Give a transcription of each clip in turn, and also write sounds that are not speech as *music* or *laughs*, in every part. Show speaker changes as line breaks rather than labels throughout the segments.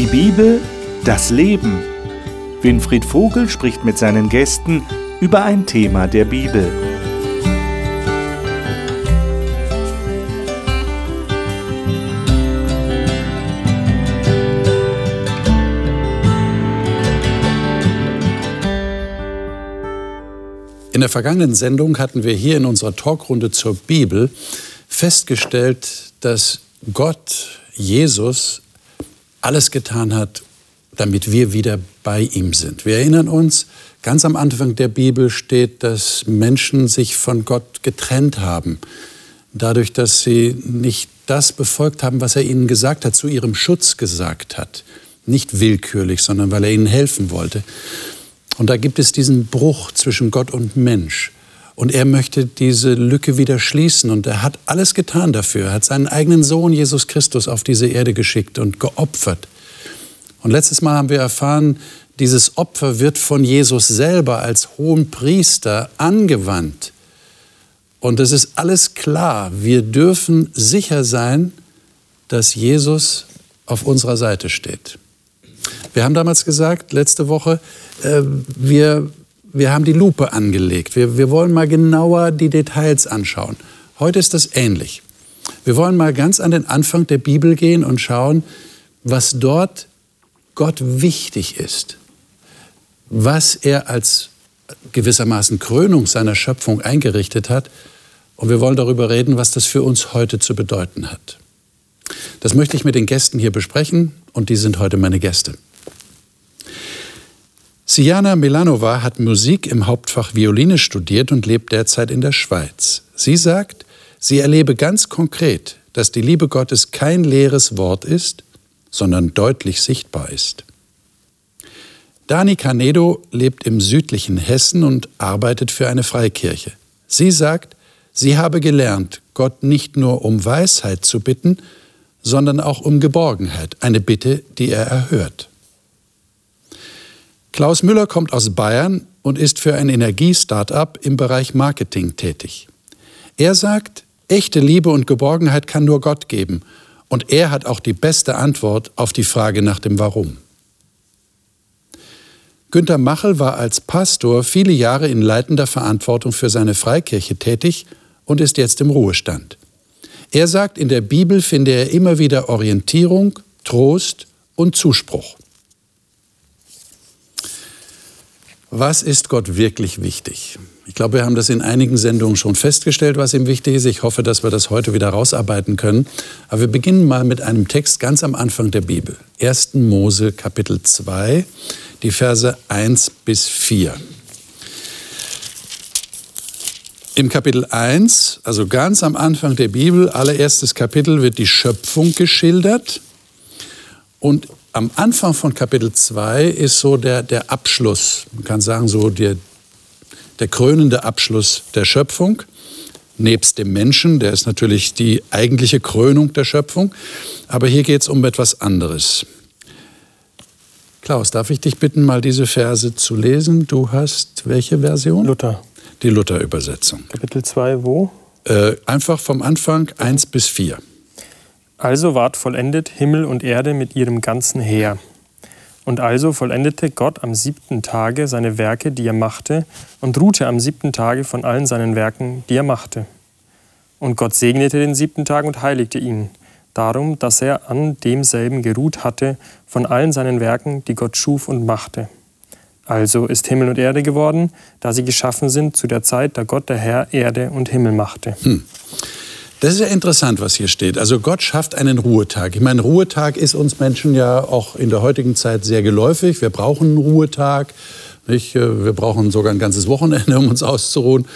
Die Bibel, das Leben. Winfried Vogel spricht mit seinen Gästen über ein Thema der Bibel.
In der vergangenen Sendung hatten wir hier in unserer Talkrunde zur Bibel festgestellt, dass Gott, Jesus, alles getan hat, damit wir wieder bei ihm sind. Wir erinnern uns, ganz am Anfang der Bibel steht, dass Menschen sich von Gott getrennt haben, dadurch, dass sie nicht das befolgt haben, was er ihnen gesagt hat, zu ihrem Schutz gesagt hat. Nicht willkürlich, sondern weil er ihnen helfen wollte. Und da gibt es diesen Bruch zwischen Gott und Mensch. Und er möchte diese Lücke wieder schließen. Und er hat alles getan dafür. Er hat seinen eigenen Sohn Jesus Christus auf diese Erde geschickt und geopfert. Und letztes Mal haben wir erfahren, dieses Opfer wird von Jesus selber als hohen Priester angewandt. Und es ist alles klar. Wir dürfen sicher sein, dass Jesus auf unserer Seite steht. Wir haben damals gesagt, letzte Woche, äh, wir, wir haben die Lupe angelegt. Wir, wir wollen mal genauer die Details anschauen. Heute ist das ähnlich. Wir wollen mal ganz an den Anfang der Bibel gehen und schauen, was dort Gott wichtig ist, was er als gewissermaßen Krönung seiner Schöpfung eingerichtet hat. Und wir wollen darüber reden, was das für uns heute zu bedeuten hat. Das möchte ich mit den Gästen hier besprechen und die sind heute meine Gäste. Siana Milanova hat Musik im Hauptfach Violine studiert und lebt derzeit in der Schweiz. Sie sagt, sie erlebe ganz konkret, dass die Liebe Gottes kein leeres Wort ist, sondern deutlich sichtbar ist. Dani Canedo lebt im südlichen Hessen und arbeitet für eine Freikirche. Sie sagt, sie habe gelernt, Gott nicht nur um Weisheit zu bitten, sondern auch um Geborgenheit, eine Bitte, die er erhört. Klaus Müller kommt aus Bayern und ist für ein Energie-Startup im Bereich Marketing tätig. Er sagt, echte Liebe und Geborgenheit kann nur Gott geben und er hat auch die beste Antwort auf die Frage nach dem Warum. Günter Machel war als Pastor viele Jahre in leitender Verantwortung für seine Freikirche tätig und ist jetzt im Ruhestand. Er sagt, in der Bibel finde er immer wieder Orientierung, Trost und Zuspruch. Was ist Gott wirklich wichtig? Ich glaube, wir haben das in einigen Sendungen schon festgestellt, was ihm wichtig ist. Ich hoffe, dass wir das heute wieder rausarbeiten können. Aber wir beginnen mal mit einem Text ganz am Anfang der Bibel. 1. Mose Kapitel 2, die Verse 1 bis 4. Im Kapitel 1, also ganz am Anfang der Bibel, allererstes Kapitel, wird die Schöpfung geschildert. Und am Anfang von Kapitel 2 ist so der, der Abschluss, man kann sagen so der, der krönende Abschluss der Schöpfung, nebst dem Menschen, der ist natürlich die eigentliche Krönung der Schöpfung, aber hier geht es um etwas anderes. Klaus, darf ich dich bitten, mal diese Verse zu lesen? Du hast welche Version?
Luther.
Die Luther-Übersetzung.
Kapitel 2, wo?
Äh, einfach vom Anfang 1 bis 4.
Also ward vollendet Himmel und Erde mit ihrem ganzen Heer. Und also vollendete Gott am siebten Tage seine Werke, die er machte, und ruhte am siebten Tage von allen seinen Werken, die er machte. Und Gott segnete den siebten Tag und heiligte ihn, darum, dass er an demselben geruht hatte von allen seinen Werken, die Gott schuf und machte. Also ist Himmel und Erde geworden, da sie geschaffen sind zu der Zeit, da Gott der Herr Erde und Himmel machte. Hm.
Das ist ja interessant, was hier steht. Also Gott schafft einen Ruhetag. Ich meine, Ruhetag ist uns Menschen ja auch in der heutigen Zeit sehr geläufig. Wir brauchen einen Ruhetag. Nicht? Wir brauchen sogar ein ganzes Wochenende, um uns auszuruhen.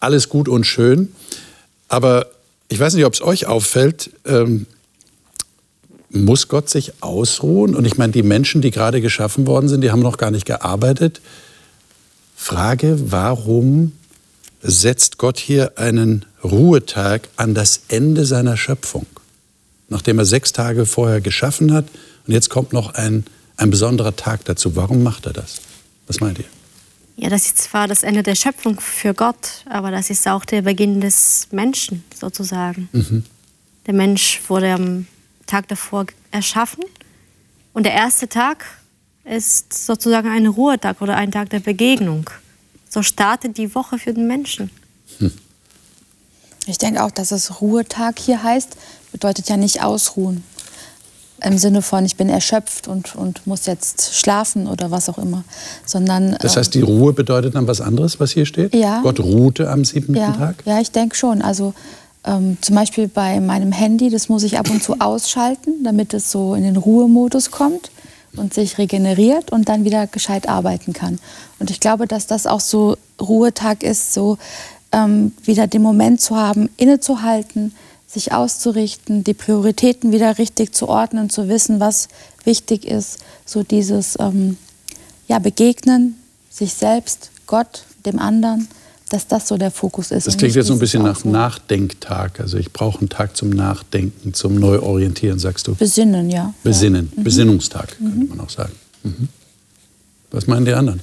Alles gut und schön. Aber ich weiß nicht, ob es euch auffällt, ähm, muss Gott sich ausruhen? Und ich meine, die Menschen, die gerade geschaffen worden sind, die haben noch gar nicht gearbeitet. Frage, warum setzt Gott hier einen Ruhetag an das Ende seiner Schöpfung, nachdem er sechs Tage vorher geschaffen hat. Und jetzt kommt noch ein, ein besonderer Tag dazu. Warum macht er das? Was meint ihr?
Ja, das ist zwar das Ende der Schöpfung für Gott, aber das ist auch der Beginn des Menschen sozusagen. Mhm. Der Mensch wurde am Tag davor erschaffen Und der erste Tag ist sozusagen ein Ruhetag oder ein Tag der Begegnung. So startet die Woche für den Menschen. Hm.
Ich denke auch, dass es Ruhetag hier heißt, bedeutet ja nicht ausruhen. Im Sinne von, ich bin erschöpft und, und muss jetzt schlafen oder was auch immer. Sondern,
das heißt, die Ruhe bedeutet dann was anderes, was hier steht?
Ja.
Gott ruhte am siebten
ja,
Tag?
Ja, ich denke schon. Also ähm, zum Beispiel bei meinem Handy, das muss ich ab und zu *coughs* ausschalten, damit es so in den Ruhemodus kommt und sich regeneriert und dann wieder gescheit arbeiten kann. Und ich glaube, dass das auch so Ruhetag ist, so ähm, wieder den Moment zu haben, innezuhalten, sich auszurichten, die Prioritäten wieder richtig zu ordnen, zu wissen, was wichtig ist. So dieses ähm, ja, Begegnen, sich selbst, Gott, dem anderen, dass das so der Fokus ist.
Das klingt jetzt so ein bisschen nach Nachdenktag. Also ich brauche einen Tag zum Nachdenken, zum Neuorientieren, sagst du?
Besinnen, ja.
Besinnen, ja. Besinnungstag, mhm. könnte man auch sagen. Mhm. Was meinen die anderen?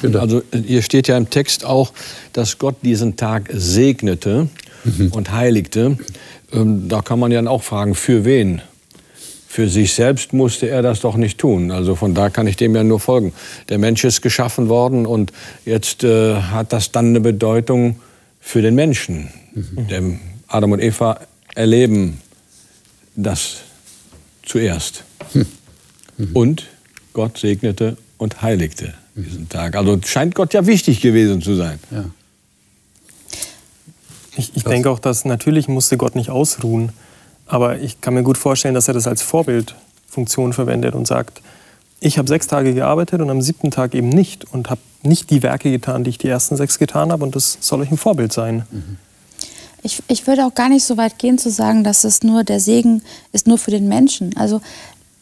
Bitte. Also hier steht ja im Text auch, dass Gott diesen Tag segnete mhm. und heiligte. Ähm, da kann man ja auch fragen, für wen? Für sich selbst musste er das doch nicht tun. Also von da kann ich dem ja nur folgen. Der Mensch ist geschaffen worden und jetzt äh, hat das dann eine Bedeutung für den Menschen. Mhm. Denn Adam und Eva erleben das zuerst. Mhm. Und Gott segnete und heiligte diesen Tag. Also scheint Gott ja wichtig gewesen zu sein. Ja.
Ich, ich denke auch, dass natürlich musste Gott nicht ausruhen, aber ich kann mir gut vorstellen, dass er das als Vorbildfunktion verwendet und sagt, ich habe sechs Tage gearbeitet und am siebten Tag eben nicht und habe nicht die Werke getan, die ich die ersten sechs getan habe und das soll euch ein Vorbild sein.
Ich, ich würde auch gar nicht so weit gehen zu sagen, dass es nur der Segen ist nur für den Menschen. Also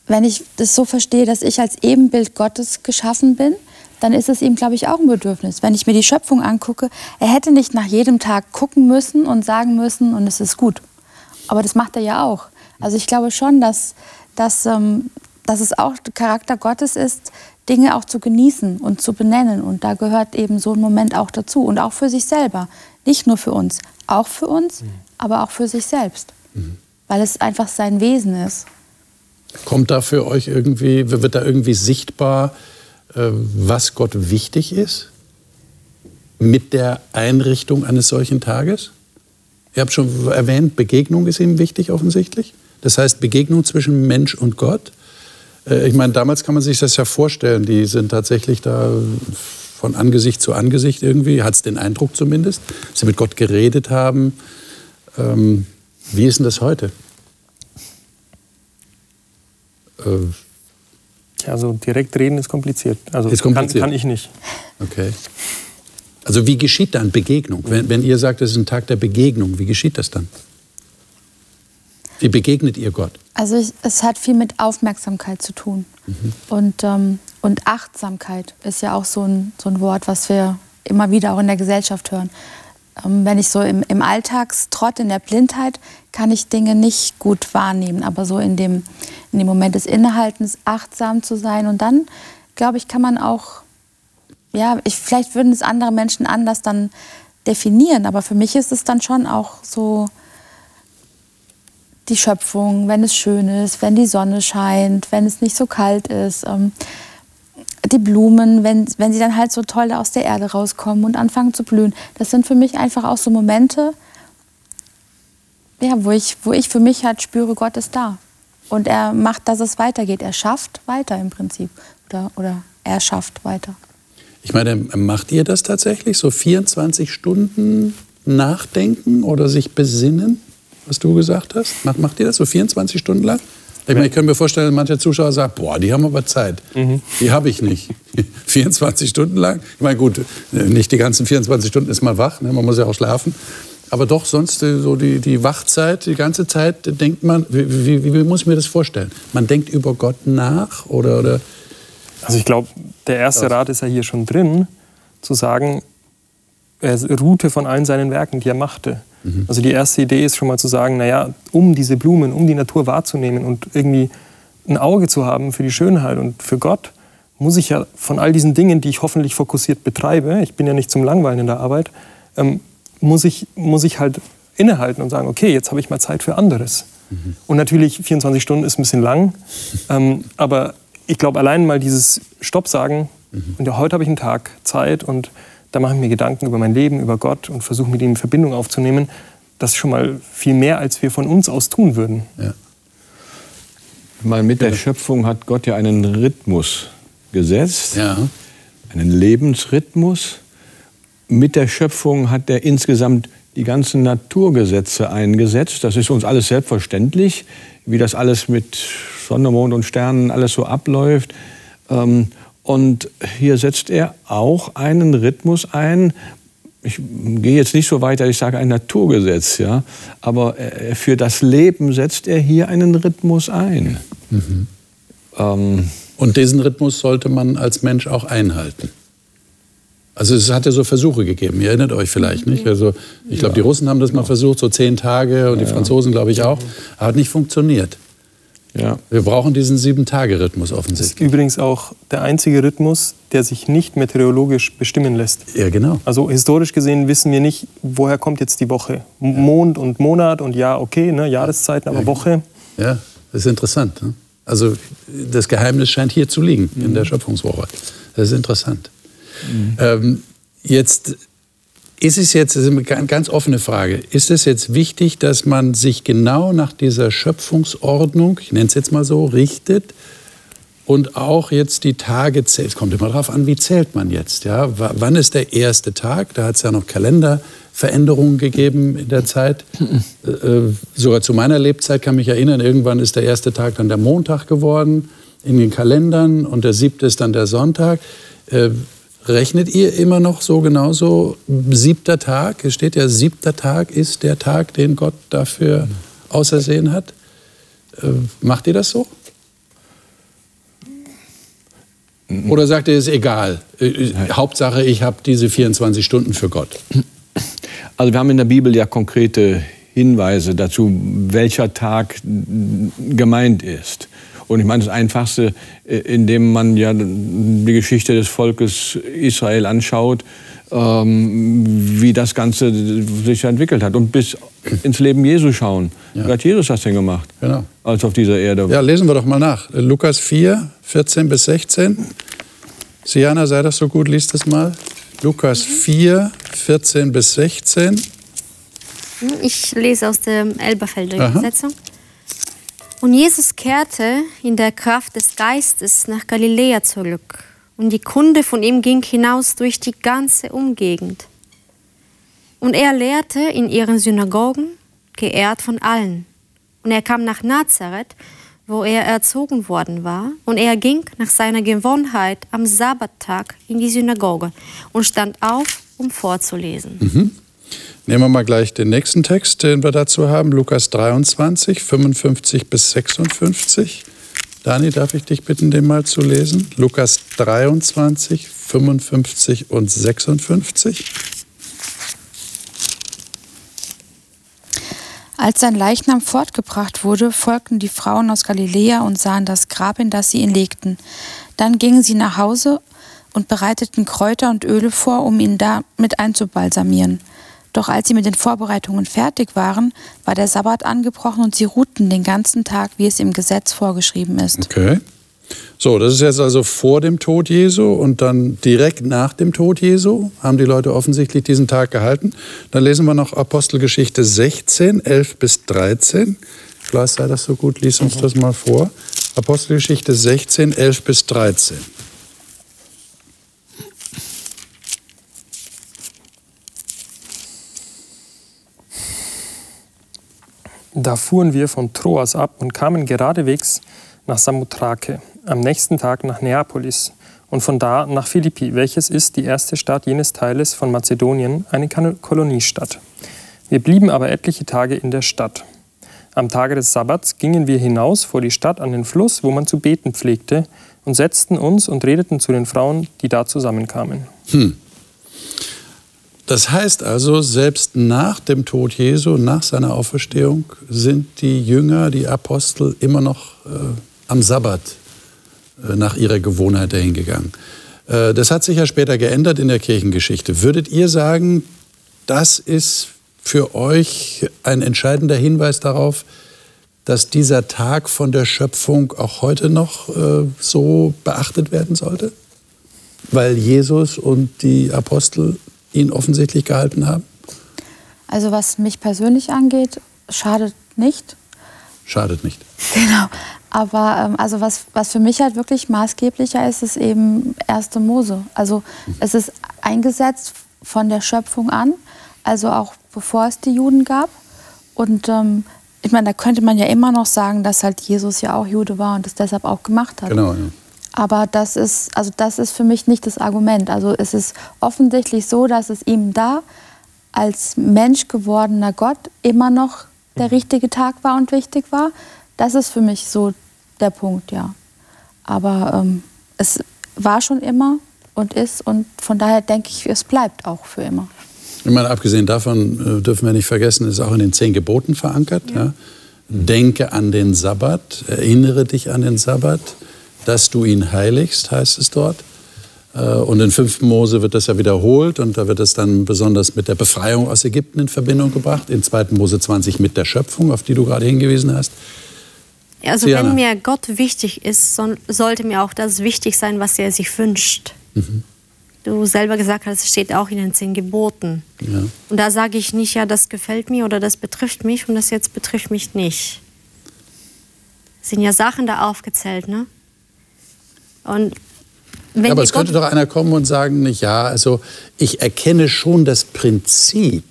wenn ich das so verstehe, dass ich als Ebenbild Gottes geschaffen bin, dann ist es ihm, glaube ich, auch ein Bedürfnis. Wenn ich mir die Schöpfung angucke, er hätte nicht nach jedem Tag gucken müssen und sagen müssen, und es ist gut. Aber das macht er ja auch. Also ich glaube schon, dass, dass, ähm, dass es auch Charakter Gottes ist, Dinge auch zu genießen und zu benennen. Und da gehört eben so ein Moment auch dazu. Und auch für sich selber. Nicht nur für uns, auch für uns, mhm. aber auch für sich selbst. Mhm. Weil es einfach sein Wesen ist.
Kommt da für euch irgendwie, wird da irgendwie sichtbar, äh, was Gott wichtig ist mit der Einrichtung eines solchen Tages? Ihr habt schon erwähnt, Begegnung ist ihm wichtig offensichtlich. Das heißt Begegnung zwischen Mensch und Gott. Äh, ich meine, damals kann man sich das ja vorstellen. Die sind tatsächlich da von Angesicht zu Angesicht irgendwie, hat es den Eindruck zumindest, dass sie mit Gott geredet haben. Ähm, wie ist denn das heute?
Äh, also direkt reden ist kompliziert. Also
ist kompliziert.
Kann, kann ich nicht.
Okay. Also wie geschieht dann Begegnung? Wenn, wenn ihr sagt, es ist ein Tag der Begegnung, wie geschieht das dann? Wie begegnet ihr Gott?
Also ich, es hat viel mit Aufmerksamkeit zu tun. Mhm. Und, ähm, und Achtsamkeit ist ja auch so ein, so ein Wort, was wir immer wieder auch in der Gesellschaft hören. Ähm, wenn ich so im, im Alltagstrott, in der Blindheit, kann ich Dinge nicht gut wahrnehmen. Aber so in dem, in dem Moment des Innehaltens achtsam zu sein. Und dann, glaube ich, kann man auch, ja, ich, vielleicht würden es andere Menschen anders dann definieren. Aber für mich ist es dann schon auch so die Schöpfung, wenn es schön ist, wenn die Sonne scheint, wenn es nicht so kalt ist. Ähm, die Blumen, wenn, wenn sie dann halt so toll aus der Erde rauskommen und anfangen zu blühen. Das sind für mich einfach auch so Momente, ja, wo, ich, wo ich für mich halt spüre, Gott ist da. Und er macht, dass es weitergeht. Er schafft weiter im Prinzip. Oder, oder er schafft weiter.
Ich meine, macht ihr das tatsächlich? So 24 Stunden nachdenken oder sich besinnen, was du gesagt hast? Macht, macht ihr das so 24 Stunden lang? Ich, meine, ich kann mir vorstellen, manche Zuschauer sagen, boah, die haben aber Zeit. Mhm. Die habe ich nicht. *laughs* 24 Stunden lang. Ich meine, gut, nicht die ganzen 24 Stunden ist man wach, ne? man muss ja auch schlafen. Aber doch sonst äh, so die, die Wachzeit, die ganze Zeit denkt man, wie, wie, wie muss ich mir das vorstellen? Man denkt über Gott nach oder... oder
also ich glaube, der erste Rat ist ja hier schon drin, zu sagen, er ruhte von allen seinen Werken, die er machte. Mhm. Also die erste Idee ist schon mal zu sagen, naja, um diese Blumen, um die Natur wahrzunehmen und irgendwie ein Auge zu haben für die Schönheit und für Gott, muss ich ja von all diesen Dingen, die ich hoffentlich fokussiert betreibe, ich bin ja nicht zum Langweilen in der Arbeit, ähm, muss, ich, muss ich halt innehalten und sagen, okay, jetzt habe ich mal Zeit für anderes. Mhm. Und natürlich, 24 Stunden ist ein bisschen lang, *laughs* ähm, aber ich glaube, allein mal dieses Stopp sagen, mhm. und ja, heute habe ich einen Tag Zeit und da mache ich mir Gedanken über mein Leben, über Gott und versuche mit ihm in Verbindung aufzunehmen, das ist schon mal viel mehr, als wir von uns aus tun würden. Ja.
Mal mit der Schöpfung hat Gott ja einen Rhythmus gesetzt, ja. einen Lebensrhythmus. Mit der Schöpfung hat er insgesamt die ganzen Naturgesetze eingesetzt. Das ist uns alles selbstverständlich, wie das alles mit Sonne, Mond und Sternen alles so abläuft. Ähm, und hier setzt er auch einen Rhythmus ein. Ich gehe jetzt nicht so weit, dass ich sage ein Naturgesetz, ja, aber für das Leben setzt er hier einen Rhythmus ein. Mhm.
Ähm, und diesen Rhythmus sollte man als Mensch auch einhalten. Also es hat ja so Versuche gegeben, ihr erinnert euch vielleicht nicht. Also ich glaube, die Russen haben das mal versucht, so zehn Tage und die Franzosen glaube ich auch. Hat nicht funktioniert. Ja. Wir brauchen diesen Sieben-Tage-Rhythmus offensichtlich.
Das ist übrigens auch der einzige Rhythmus, der sich nicht meteorologisch bestimmen lässt.
Ja, genau.
Also historisch gesehen wissen wir nicht, woher kommt jetzt die Woche. Mond und Monat und Jahr, okay, ne, Jahreszeiten, aber ja. Woche.
Ja, das ist interessant. Ne? Also das Geheimnis scheint hier zu liegen, mhm. in der Schöpfungswoche. Das ist interessant. Mhm. Ähm, jetzt ist es jetzt, das ist eine ganz offene Frage, ist es jetzt wichtig, dass man sich genau nach dieser Schöpfungsordnung, ich nenne es jetzt mal so, richtet und auch jetzt die Tage zählt? Es kommt immer darauf an, wie zählt man jetzt. Ja? wann ist der erste Tag? Da hat es ja noch Kalenderveränderungen gegeben in der Zeit. äh, äh sogar zu meiner Lebzeit kann mich erinnern, irgendwann ist der erste Tag dann der Montag geworden in den Kalendern und der siebte ist dann der Sonntag. Rechnet ihr immer noch so genauso siebter Tag? Es steht ja, siebter Tag ist der Tag, den Gott dafür ausersehen hat. Äh, macht ihr das so? Oder sagt ihr, es ist egal? Äh, äh, Hauptsache, ich habe diese 24 Stunden für Gott.
Also wir haben in der Bibel ja konkrete Hinweise dazu, welcher Tag gemeint ist. Und ich meine, das Einfachste, äh, indem man ja die Geschichte des Volkes Israel anschaut, ähm, wie das Ganze sich entwickelt hat. Und bis ins Leben Jesu schauen. Ja. Wie hat Jesus das denn gemacht? Genau. Als auf dieser Erde.
Ja, lesen wir doch mal nach. Lukas 4, 14 bis 16. Siana, sei das so gut, liest das mal. Lukas 4, 14 bis 16.
Ich lese aus der Elberfelder Übersetzung. Und Jesus kehrte in der Kraft des Geistes nach Galiläa zurück. Und die Kunde von ihm ging hinaus durch die ganze Umgegend. Und er lehrte in ihren Synagogen, geehrt von allen. Und er kam nach Nazareth, wo er erzogen worden war. Und er ging nach seiner Gewohnheit am Sabbattag in die Synagoge und stand auf, um vorzulesen.
Mhm. Nehmen wir mal gleich den nächsten Text, den wir dazu haben, Lukas 23, 55 bis 56. Dani, darf ich dich bitten, den mal zu lesen? Lukas 23, 55 und 56.
Als sein Leichnam fortgebracht wurde, folgten die Frauen aus Galiläa und sahen das Grab, in das sie ihn legten. Dann gingen sie nach Hause und bereiteten Kräuter und Öle vor, um ihn damit einzubalsamieren. Doch als sie mit den Vorbereitungen fertig waren, war der Sabbat angebrochen und sie ruhten den ganzen Tag, wie es im Gesetz vorgeschrieben ist.
Okay. So, das ist jetzt also vor dem Tod Jesu und dann direkt nach dem Tod Jesu haben die Leute offensichtlich diesen Tag gehalten. Dann lesen wir noch Apostelgeschichte 16, 11 bis 13. Klaas, sei das so gut, lies uns das mal vor. Apostelgeschichte 16, 11 bis 13.
Da fuhren wir von Troas ab und kamen geradewegs nach Samothrake, am nächsten Tag nach Neapolis und von da nach Philippi, welches ist die erste Stadt jenes Teiles von Mazedonien, eine Koloniestadt. Wir blieben aber etliche Tage in der Stadt. Am Tage des Sabbats gingen wir hinaus vor die Stadt an den Fluss, wo man zu beten pflegte, und setzten uns und redeten zu den Frauen, die da zusammenkamen. Hm.
Das heißt also, selbst nach dem Tod Jesu, nach seiner Auferstehung, sind die Jünger, die Apostel immer noch äh, am Sabbat äh, nach ihrer Gewohnheit dahin gegangen. Äh, das hat sich ja später geändert in der Kirchengeschichte. Würdet ihr sagen, das ist für euch ein entscheidender Hinweis darauf, dass dieser Tag von der Schöpfung auch heute noch äh, so beachtet werden sollte? Weil Jesus und die Apostel ihn offensichtlich gehalten haben?
Also was mich persönlich angeht, schadet nicht.
Schadet nicht. *laughs*
Genau. Aber ähm, also was, was für mich halt wirklich maßgeblicher ist, ist eben 1. Mose. Also mhm. es ist eingesetzt von der Schöpfung an, also auch bevor es die Juden gab. Und ähm, ich meine, da könnte man ja immer noch sagen, dass halt Jesus ja auch Jude war und es deshalb auch gemacht hat.
Genau. Ja.
Aber das ist, also das ist für mich nicht das Argument. Also es ist offensichtlich so, dass es ihm da als Mensch gewordener Gott immer noch der richtige Tag war und wichtig war. Das ist für mich so der Punkt, ja. Aber ähm, es war schon immer und ist und von daher denke ich, es bleibt auch für immer.
Ich meine, abgesehen davon äh, dürfen wir nicht vergessen, es ist auch in den zehn Geboten verankert. Ja. Ja. Denke an den Sabbat, erinnere dich an den Sabbat, dass du ihn heiligst, heißt es dort. Äh, und in 5. Mose wird das ja wiederholt und da wird es dann besonders mit der Befreiung aus Ägypten in Verbindung gebracht. In 2. Mose 20 mit der Schöpfung, auf die du gerade hingewiesen hast.
Also Siana. wenn mir Gott wichtig ist, sollte mir auch das wichtig sein, was er sich wünscht. Mhm. Du selber gesagt hast, es steht auch in den zehn Geboten. Ja. Und da sage ich nicht, ja, das gefällt mir oder das betrifft mich und das jetzt betrifft mich nicht. Es sind ja Sachen da aufgezählt, ne?
Und ja, aber es könnte doch einer kommen und sagen, ja, also ich erkenne schon das Prinzip.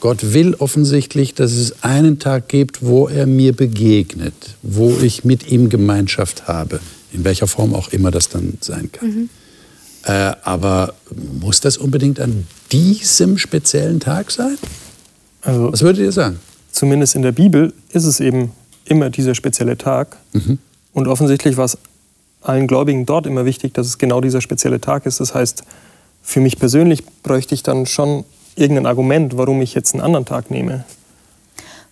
Gott will offensichtlich, dass es einen Tag gibt, wo er mir begegnet, wo ich mit ihm Gemeinschaft habe, in welcher Form auch immer das dann sein kann. Mhm. Äh, aber muss das unbedingt an diesem speziellen Tag sein? Also, Was würdet ihr sagen?
Zumindest in der Bibel ist es eben immer dieser spezielle Tag. Mhm. Und offensichtlich war es allen Gläubigen dort immer wichtig, dass es genau dieser spezielle Tag ist. Das heißt, für mich persönlich bräuchte ich dann schon irgendein Argument, warum ich jetzt einen anderen Tag nehme.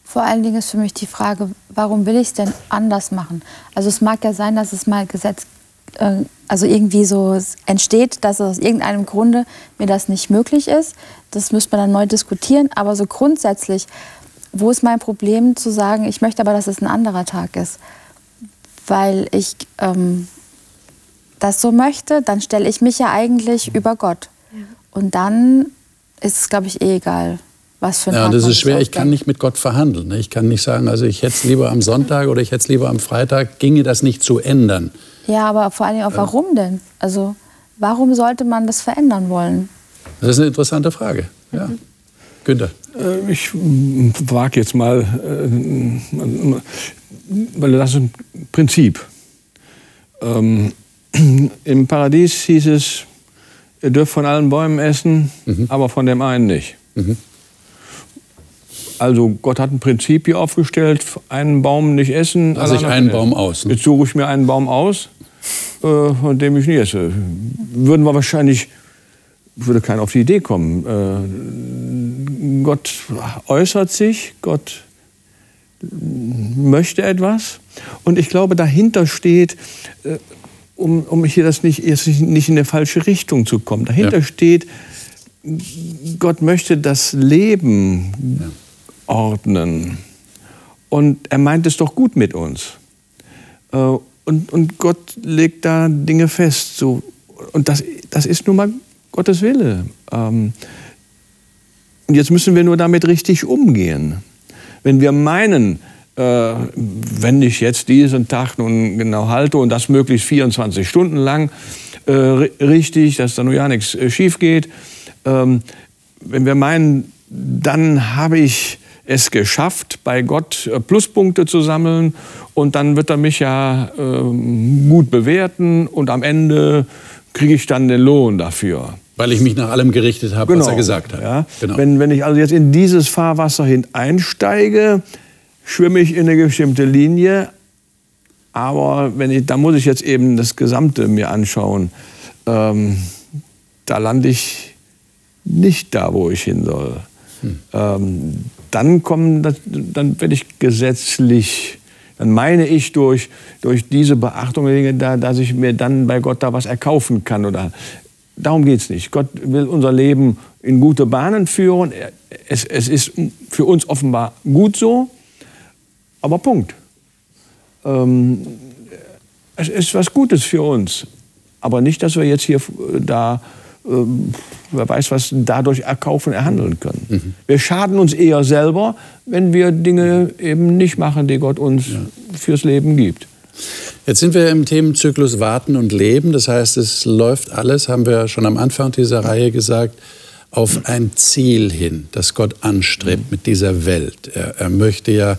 Vor allen Dingen ist für mich die Frage, warum will ich es denn anders machen? Also es mag ja sein, dass es mal Gesetz, äh, also irgendwie so entsteht, dass aus irgendeinem Grunde mir das nicht möglich ist. Das müsste man dann neu diskutieren. Aber so grundsätzlich, wo ist mein Problem zu sagen, ich möchte aber, dass es ein anderer Tag ist? Weil ich ähm, das so möchte, dann stelle ich mich ja eigentlich über Gott. Und dann ist es, glaube ich, eh egal, was für ein
Ja, das ist schwer. Ich kann nicht mit Gott verhandeln. Ne? Ich kann nicht sagen, also ich hätte es lieber am Sonntag oder ich hätte es lieber am Freitag. Ginge das nicht zu ändern?
Ja, aber vor allem auch, warum denn? Also, warum sollte man das verändern wollen?
Das ist eine interessante Frage. Ja. Mhm. Günther.
Äh, ich wage jetzt mal, äh, weil das ist ein Prinzip. *clears throat* Im Paradies hieß es, ihr dürft von allen Bäumen essen, mhm. aber von dem einen nicht. Mhm. Also Gott hat ein Prinzip hier aufgestellt, einen Baum nicht essen.
Lass ich einen Baum aus.
Ne? Jetzt suche ich mir einen Baum aus, äh, von dem ich nicht esse. Würden wir wahrscheinlich, würde keiner auf die Idee kommen. Äh, Gott äußert sich, Gott möchte etwas. Und ich glaube, dahinter steht, äh, um, um hier das nicht, nicht in eine falsche Richtung zu kommen. Dahinter ja. steht, Gott möchte das Leben ja. ordnen. Und er meint es doch gut mit uns. Äh, und, und Gott legt da Dinge fest. So. Und das, das ist nun mal Gottes Wille. Ähm, und jetzt müssen wir nur damit richtig umgehen. Wenn wir meinen, wenn ich jetzt diesen Tag nun genau halte und das möglichst 24 Stunden lang äh, richtig, dass da nur ja nichts äh, schief geht, ähm, wenn wir meinen, dann habe ich es geschafft, bei Gott äh, Pluspunkte zu sammeln und dann wird er mich ja ähm, gut bewerten und am Ende kriege ich dann den Lohn dafür.
Weil ich mich nach allem gerichtet habe, genau, was er gesagt hat.
Ja. Genau. Wenn, wenn ich also jetzt in dieses Fahrwasser hineinsteige, schwimme ich in eine bestimmte Linie, aber wenn ich, da muss ich jetzt eben das Gesamte mir anschauen. Ähm, da lande ich nicht da, wo ich hin soll. Hm. Ähm, dann kommen, dann werde ich gesetzlich, dann meine ich durch, durch diese Beachtung da, dass ich mir dann bei Gott da was erkaufen kann. Oder, darum geht es nicht. Gott will unser Leben in gute Bahnen führen. Es, es ist für uns offenbar gut so. Aber Punkt. ähm, es ist was Gutes für uns. Aber nicht, dass wir jetzt hier da, ähm, wer weiß was, dadurch erkaufen, erhandeln können. Mhm. Wir schaden uns eher selber, wenn wir Dinge eben nicht machen, die Gott uns ja. fürs Leben gibt.
Jetzt sind wir im Themenzyklus Warten und Leben. Das heißt, es läuft alles, haben wir schon am Anfang dieser Reihe gesagt, auf ein Ziel hin, das Gott anstrebt mhm. mit dieser Welt. Er, er möchte ja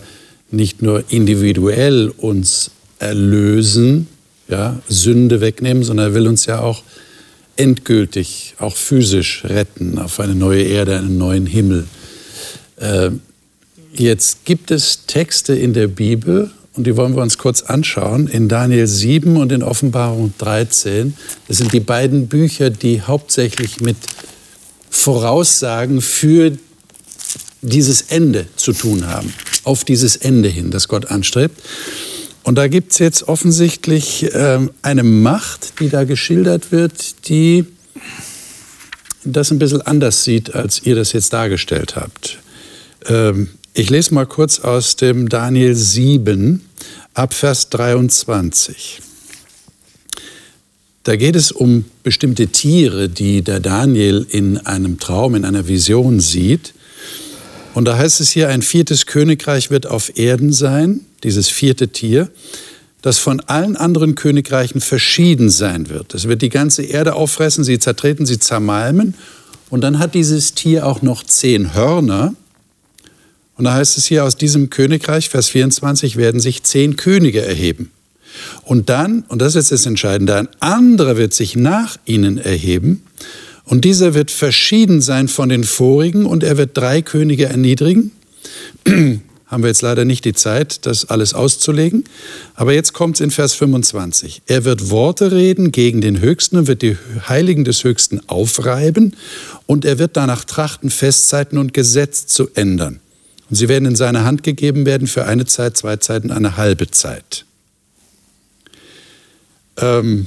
nicht nur individuell uns erlösen, ja, Sünde wegnehmen, sondern er will uns ja auch endgültig, auch physisch retten auf eine neue Erde, einen neuen Himmel. Äh, jetzt gibt es Texte in der Bibel, und die wollen wir uns kurz anschauen, in Daniel 7 und in Offenbarung 13. Das sind die beiden Bücher, die hauptsächlich mit Voraussagen für dieses Ende zu tun haben, auf dieses Ende hin, das Gott anstrebt. Und da gibt es jetzt offensichtlich äh, eine Macht, die da geschildert wird, die das ein bisschen anders sieht, als ihr das jetzt dargestellt habt. Ähm, ich lese mal kurz aus dem Daniel 7 ab Vers 23. Da geht es um bestimmte Tiere, die der Daniel in einem Traum, in einer Vision sieht. Und da heißt es hier, ein viertes Königreich wird auf Erden sein, dieses vierte Tier, das von allen anderen Königreichen verschieden sein wird. Es wird die ganze Erde auffressen, sie zertreten, sie zermalmen. Und dann hat dieses Tier auch noch zehn Hörner. Und da heißt es hier, aus diesem Königreich, Vers 24, werden sich zehn Könige erheben. Und dann, und das ist jetzt das Entscheidende, ein anderer wird sich nach ihnen erheben und dieser wird verschieden sein von den vorigen und er wird drei Könige erniedrigen. *clears throat* Haben wir jetzt leider nicht die Zeit, das alles auszulegen. Aber jetzt kommt es in Vers 25. Er wird Worte reden gegen den Höchsten und wird die Heiligen des Höchsten aufreiben und er wird danach trachten, Festzeiten und Gesetz zu ändern. Und sie werden in seine Hand gegeben werden für eine Zeit, zwei Zeiten, eine halbe Zeit. Ähm,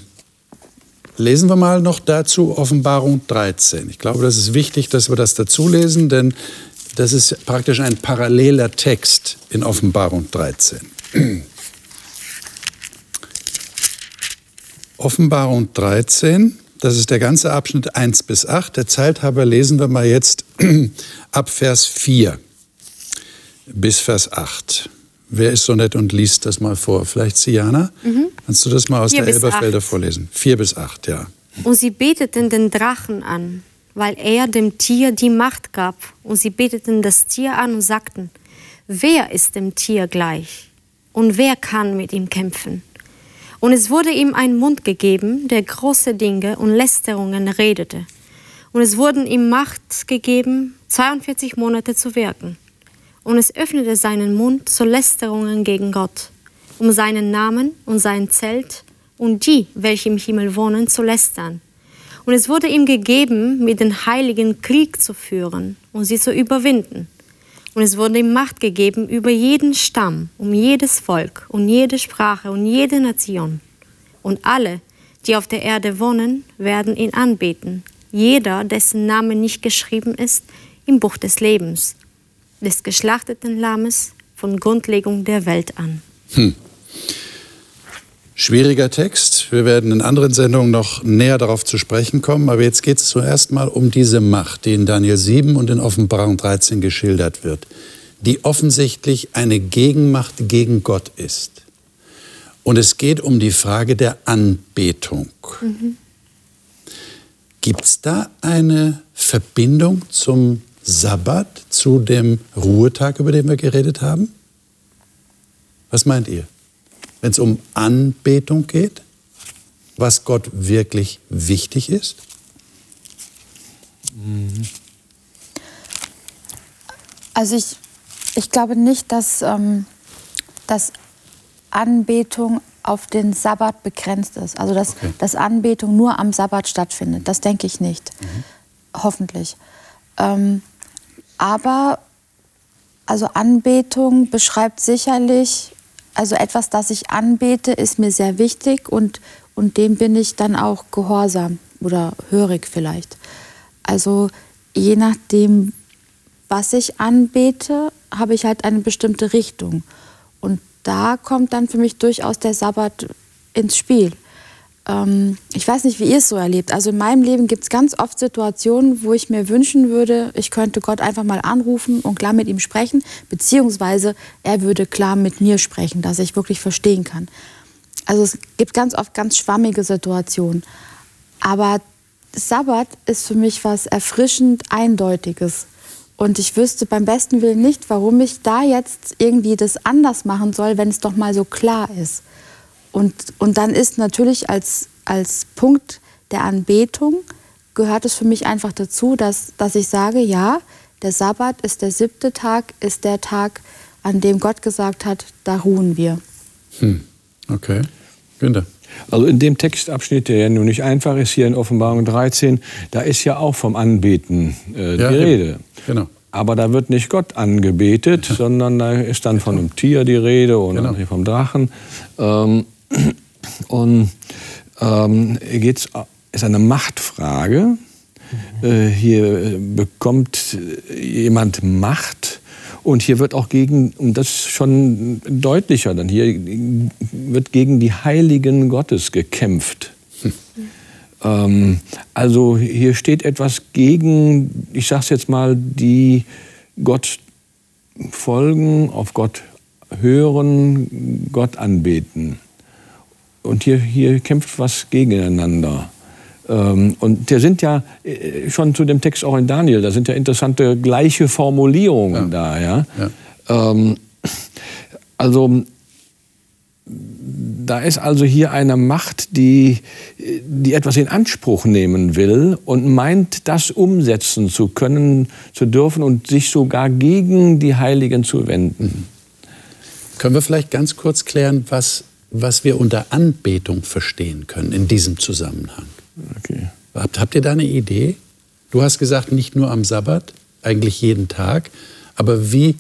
Lesen wir mal noch dazu Offenbarung 13. Ich glaube, das ist wichtig, dass wir das dazu lesen, denn das ist praktisch ein paralleler Text in Offenbarung 13. *clears throat* Offenbarung 13, das ist der ganze Abschnitt 1 bis 8. Der Zeithaber lesen wir mal jetzt *clears throat* ab Vers 4 bis Vers 8. Wer ist so nett und liest das mal vor? Vielleicht Siana? Mhm. Kannst du das mal aus Vier der Elberfelder vorlesen? Vier bis acht, ja.
Und sie beteten den Drachen an, weil er dem Tier die Macht gab. Und sie beteten das Tier an und sagten, wer ist dem Tier gleich? Und wer kann mit ihm kämpfen? Und es wurde ihm ein Mund gegeben, der große Dinge und Lästerungen redete. Und es wurden ihm Macht gegeben, 42 Monate zu wirken und es öffnete seinen Mund zu Lästerungen gegen Gott, um seinen Namen und sein Zelt und die, welche im Himmel wohnen, zu lästern. Und es wurde ihm gegeben, mit den Heiligen Krieg zu führen und sie zu überwinden. Und es wurde ihm Macht gegeben über jeden Stamm, um jedes Volk und jede Sprache und jede Nation. Und alle, die auf der Erde wohnen, werden ihn anbeten, jeder, dessen Name nicht geschrieben ist im Buch des Lebens des geschlachteten Lammes von Grundlegung der Welt an. Hm.
Schwieriger Text. Wir werden in anderen Sendungen noch näher darauf zu sprechen kommen. Aber jetzt geht es zuerst mal um diese Macht, die in Daniel 7 und in Offenbarung 13 geschildert wird, die offensichtlich eine Gegenmacht gegen Gott ist. Und es geht um die Frage der Anbetung. Mhm. Gibt es da eine Verbindung zum Sabbat zu dem Ruhetag, über den wir geredet haben? Was meint ihr? Wenn es um Anbetung geht, was Gott wirklich wichtig ist?
Also ich, ich glaube nicht, dass, ähm, dass Anbetung auf den Sabbat begrenzt ist. Also dass, okay. dass Anbetung nur am Sabbat stattfindet. Das denke ich nicht. Mhm. Hoffentlich. Ähm, aber also Anbetung beschreibt sicherlich, also etwas, das ich anbete, ist mir sehr wichtig und, und dem bin ich dann auch gehorsam oder hörig vielleicht. Also je nachdem, was ich anbete, habe ich halt eine bestimmte Richtung. Und da kommt dann für mich durchaus der Sabbat ins Spiel. Ähm, ich weiß nicht, wie ihr es so erlebt. Also in meinem Leben gibt es ganz oft Situationen, wo ich mir wünschen würde, ich könnte Gott einfach mal anrufen und klar mit ihm sprechen, beziehungsweise er würde klar mit mir sprechen, dass ich wirklich verstehen kann. Also es gibt ganz oft ganz schwammige Situationen. Aber Sabbat ist für mich was erfrischend Eindeutiges. Und ich wüsste beim besten Willen nicht, warum ich da jetzt irgendwie das anders machen soll, wenn es doch mal so klar ist. Und, und dann ist natürlich als, als Punkt der Anbetung, gehört es für mich einfach dazu, dass, dass ich sage, ja, der Sabbat ist der siebte Tag, ist der Tag, an dem Gott gesagt hat, da ruhen wir.
Hm. Okay. Günther.
Also in dem Textabschnitt, der ja nun nicht einfach ist, hier in Offenbarung 13, da ist ja auch vom Anbeten äh, ja, die Rede. Genau. Aber da wird nicht Gott angebetet, *laughs* sondern da ist dann von einem Tier die Rede oder genau. vom Drachen. Ähm, und ähm, geht's, ist eine Machtfrage. Mhm. Äh, hier bekommt jemand Macht und hier wird auch gegen, und das ist schon deutlicher, dann hier wird gegen die Heiligen Gottes gekämpft. Hm. Ähm, also hier steht etwas gegen, ich sage es jetzt mal, die Gott folgen, auf Gott hören, Gott anbeten. Und hier, hier kämpft was gegeneinander. Ähm, und da sind ja äh, schon zu dem Text auch in Daniel, da sind ja interessante gleiche Formulierungen ja. da. Ja? ja. Ähm, also da ist also hier eine Macht, die, die etwas in Anspruch nehmen will und meint, das umsetzen zu können, zu dürfen und sich sogar gegen die Heiligen zu wenden.
Können wir vielleicht ganz kurz klären, was, was wir unter Anbetung verstehen können in diesem Zusammenhang? Okay. Habt, habt ihr da eine Idee? Du hast gesagt, nicht nur am Sabbat, eigentlich jeden Tag. Aber wie,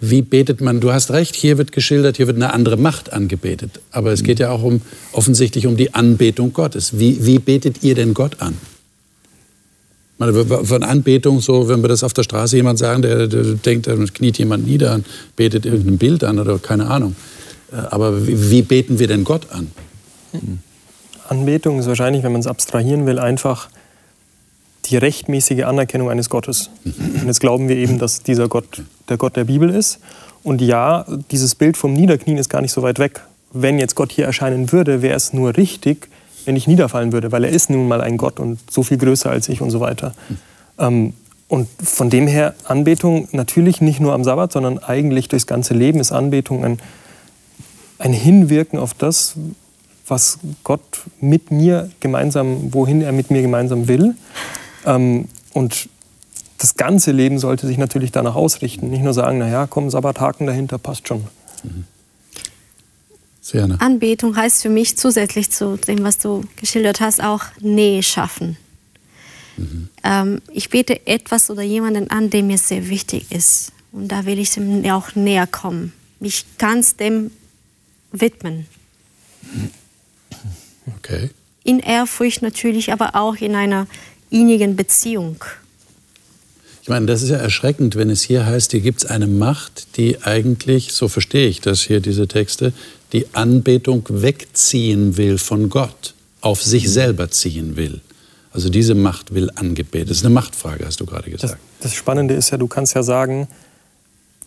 wie betet man? Du hast recht, hier wird geschildert, hier wird eine andere Macht angebetet. Aber es geht ja auch um, offensichtlich um die Anbetung Gottes. Wie, wie betet ihr denn Gott an? Von Anbetung, so, wenn wir das auf der Straße jemand sagen, der, der denkt, da kniet jemand nieder und betet irgendein Bild an oder keine Ahnung. Äh, aber wie, wie beten wir denn Gott an?
Anbetung ist wahrscheinlich, wenn man es abstrahieren will, einfach die rechtmäßige Anerkennung eines Gottes. Und jetzt glauben wir eben, dass dieser Gott der Gott der Bibel ist. Und ja, dieses Bild vom Niederknien ist gar nicht so weit weg. Wenn jetzt Gott hier erscheinen würde, wäre es nur richtig, wenn ich niederfallen würde, weil er ist nun mal ein Gott und so viel größer als ich und so weiter. Ähm, und von dem her Anbetung natürlich nicht nur am Sabbat, sondern eigentlich durchs ganze Leben ist Anbetung ein, ein Hinwirken auf das, was Gott mit mir gemeinsam, wohin er mit mir gemeinsam will. Ähm, und das ganze Leben sollte sich natürlich danach ausrichten. Nicht nur sagen, naja, komm, Sabbathaken dahinter, passt schon. Mhm.
Sehr, Anbetung heißt für mich zusätzlich zu dem, was du geschildert hast, auch Nähe schaffen. Mhm. Ähm, ich bete etwas oder jemanden an, der mir sehr wichtig ist. Und da will ich ihm auch näher kommen, mich ganz dem widmen.
Okay.
In Ehrfurcht natürlich, aber auch in einer innigen Beziehung.
Ich meine, das ist ja erschreckend, wenn es hier heißt, hier gibt es eine Macht, die eigentlich, so verstehe ich das hier, diese Texte, die Anbetung wegziehen will von Gott, auf sich selber ziehen will. Also diese Macht will angebetet. Das ist eine Machtfrage, hast du gerade gesagt.
Das, das Spannende ist ja, du kannst ja sagen,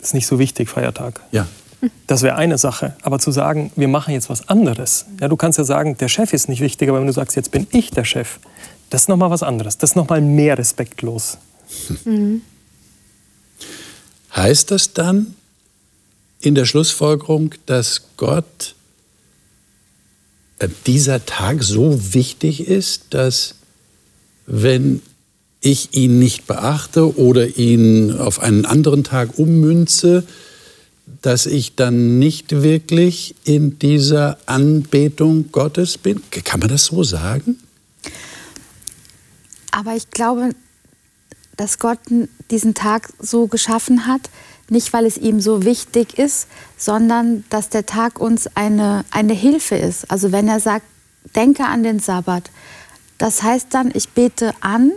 ist nicht so wichtig, Feiertag.
Ja.
Das wäre eine Sache. Aber zu sagen, wir machen jetzt was anderes. Ja, du kannst ja sagen, der Chef ist nicht wichtig, aber wenn du sagst, jetzt bin ich der Chef, das ist nochmal was anderes. Das ist nochmal mehr respektlos. Mhm.
Heißt das dann in der Schlussfolgerung, dass Gott äh, dieser Tag so wichtig ist, dass wenn ich ihn nicht beachte oder ihn auf einen anderen Tag ummünze, dass ich dann nicht wirklich in dieser Anbetung Gottes bin? Kann man das so sagen?
Aber ich glaube, dass Gott diesen Tag so geschaffen hat, nicht weil es ihm so wichtig ist, sondern dass der Tag uns eine, eine Hilfe ist. Also wenn er sagt, denke an den Sabbat, das heißt dann, ich bete an,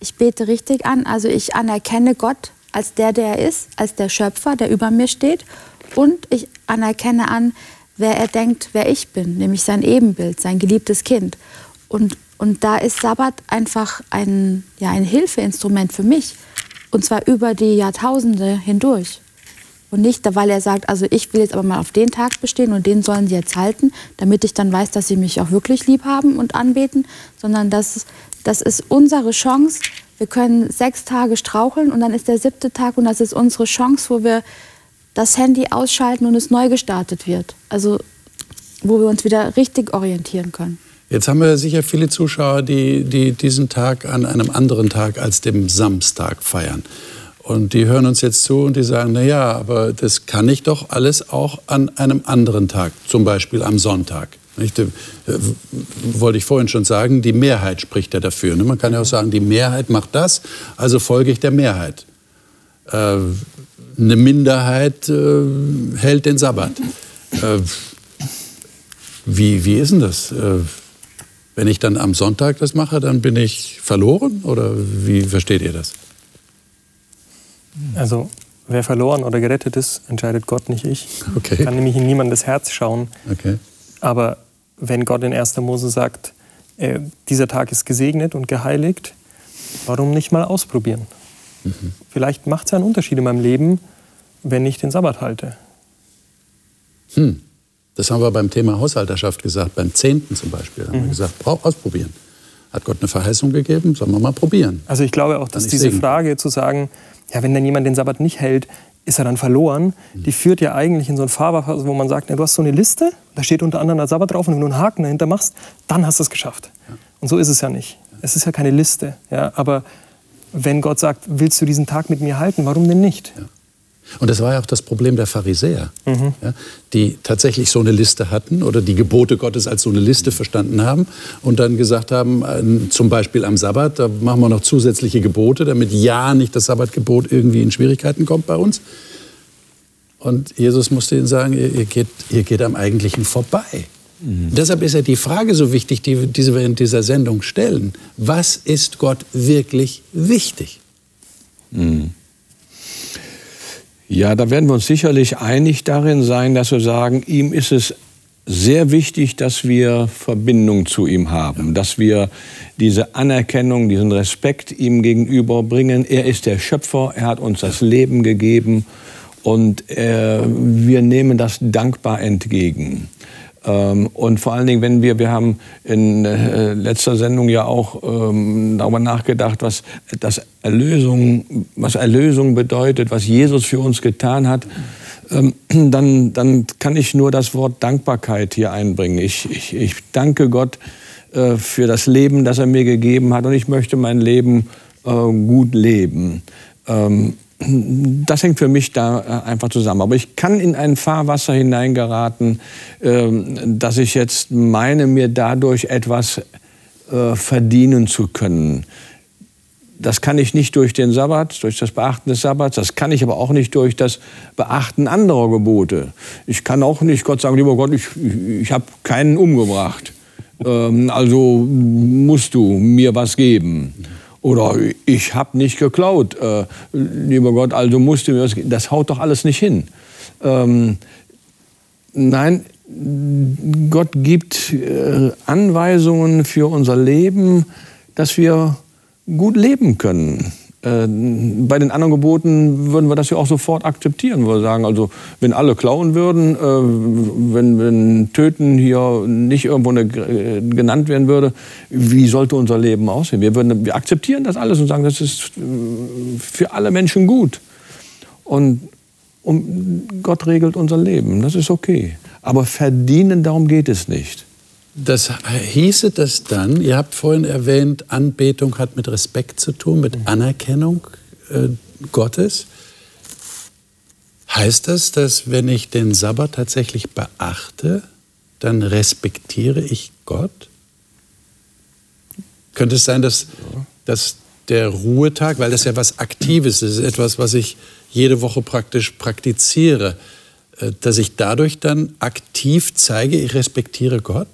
ich bete richtig an, also ich anerkenne Gott als der, der er ist, als der Schöpfer, der über mir steht. Und ich anerkenne an, wer er denkt, wer ich bin, nämlich sein Ebenbild, sein geliebtes Kind. Und, und da ist Sabbat einfach ein, ja, ein Hilfeinstrument für mich. Und zwar über die Jahrtausende hindurch. Und nicht, weil er sagt, also ich will jetzt aber mal auf den Tag bestehen und den sollen sie jetzt halten, damit ich dann weiß, dass sie mich auch wirklich lieb haben und anbeten, sondern das, das ist unsere Chance. Wir können sechs Tage straucheln und dann ist der siebte Tag und das ist unsere Chance, wo wir das Handy ausschalten und es neu gestartet wird. Also wo wir uns wieder richtig orientieren können.
Jetzt haben wir sicher viele Zuschauer, die, die diesen Tag an einem anderen Tag als dem Samstag feiern. Und die hören uns jetzt zu und die sagen, na ja, aber das kann ich doch alles auch an einem anderen Tag, zum Beispiel am Sonntag. Nicht? Äh, wollte ich vorhin schon sagen, die Mehrheit spricht ja dafür. Ne? Man kann ja auch sagen, die Mehrheit macht das, also folge ich der Mehrheit. Äh, eine Minderheit äh, hält den Sabbat. Äh, wie, wie ist denn das? Äh, wenn ich dann am Sonntag das mache, dann bin ich verloren? Oder wie versteht ihr das?
Also, wer verloren oder gerettet ist, entscheidet Gott, nicht ich. Okay. Kann nämlich in niemandes Herz schauen. Okay. Aber wenn Gott in 1. Mose sagt, äh, dieser Tag ist gesegnet und geheiligt, warum nicht mal ausprobieren? Mhm. Vielleicht macht es einen Unterschied in meinem Leben, wenn ich den Sabbat halte.
Hm. Das haben wir beim Thema Haushalterschaft gesagt, beim Zehnten zum Beispiel. Haben mhm. wir gesagt, brauch ausprobieren. Hat Gott eine Verheißung gegeben, sollen wir mal probieren.
Also ich glaube auch, dass diese. Frage zu sagen, ja, wenn dann jemand den Sabbat nicht hält, ist er dann verloren, die führt ja eigentlich in so ein Fahrwasser, wo man sagt, ja, du hast so eine Liste, da steht unter anderem der Sabbat drauf und wenn du einen Haken dahinter machst, dann hast du es geschafft. Und so ist es ja nicht. Es ist ja keine Liste. Ja, aber wenn Gott sagt, willst du diesen Tag mit mir halten, warum denn nicht?
Und das war ja auch das Problem der Pharisäer, mhm. ja, die tatsächlich so eine Liste hatten oder die Gebote Gottes als so eine Liste verstanden haben und dann gesagt haben, äh, zum Beispiel am Sabbat, da machen wir noch zusätzliche Gebote, damit ja nicht das Sabbatgebot irgendwie in Schwierigkeiten kommt bei uns. Und Jesus musste ihnen sagen, ihr, ihr, geht, ihr geht am Eigentlichen vorbei. Mhm. Deshalb ist ja die Frage so wichtig, die, die wir in dieser Sendung stellen. Was ist Gott wirklich wichtig?
Mhm. Ja, da werden wir uns sicherlich einig darin sein, dass wir sagen, ihm ist es sehr wichtig, dass wir Verbindung zu ihm haben, dass wir diese Anerkennung, diesen Respekt ihm gegenüber bringen. Er ist der Schöpfer, er hat uns das Leben gegeben und äh, wir nehmen das dankbar entgegen. Ähm, und vor allen Dingen, wenn wir, wir haben in äh, letzter Sendung ja auch ähm, darüber nachgedacht, was das Erlösung, was Erlösung bedeutet, was Jesus für uns getan hat, ähm, dann, dann kann ich nur das Wort Dankbarkeit hier einbringen. Ich, ich, ich danke Gott äh, für das Leben, das er mir gegeben hat und ich möchte mein Leben äh, gut leben. Ähm, das hängt für mich da äh, einfach zusammen. Aber ich kann in ein Fahrwasser hineingeraten, ähm, dass ich jetzt meine, mir dadurch etwas äh, verdienen zu können. Das kann ich nicht durch den Sabbat, durch das Beachten des Sabbats, das kann ich aber auch nicht durch das Beachten anderer Gebote. Ich kann auch nicht Gott sagen, lieber Gott, ich, ich, habe keinen umgebracht. Ähm, also musst du mir was geben. Oder ich habe nicht geklaut, äh, lieber Gott, also musste mir das. Das haut doch alles nicht hin. Ähm, nein, Gott gibt äh, Anweisungen für unser Leben, dass wir gut leben können. Äh, bei den anderen Geboten würden wir das ja auch sofort akzeptieren. Wir sagen, also wenn alle klauen würden, äh, wenn, wenn Töten hier nicht irgendwo eine, äh, genannt werden würde, wie sollte unser Leben aussehen? Wir, würden, wir akzeptieren das alles und sagen, das ist für alle Menschen gut. Und, und Gott regelt unser Leben, das ist okay. Aber verdienen, darum geht es nicht.
Das hieße das dann, ihr habt vorhin erwähnt, Anbetung hat mit Respekt zu tun, mit mhm. Anerkennung äh, Gottes. Heißt das, dass wenn ich den Sabbat tatsächlich beachte, dann respektiere ich Gott? Könnte es sein, dass, dass der Ruhetag, weil das ja was Aktives ist, etwas, was ich jede Woche praktisch praktiziere, äh, dass ich dadurch dann aktiv zeige, ich respektiere Gott?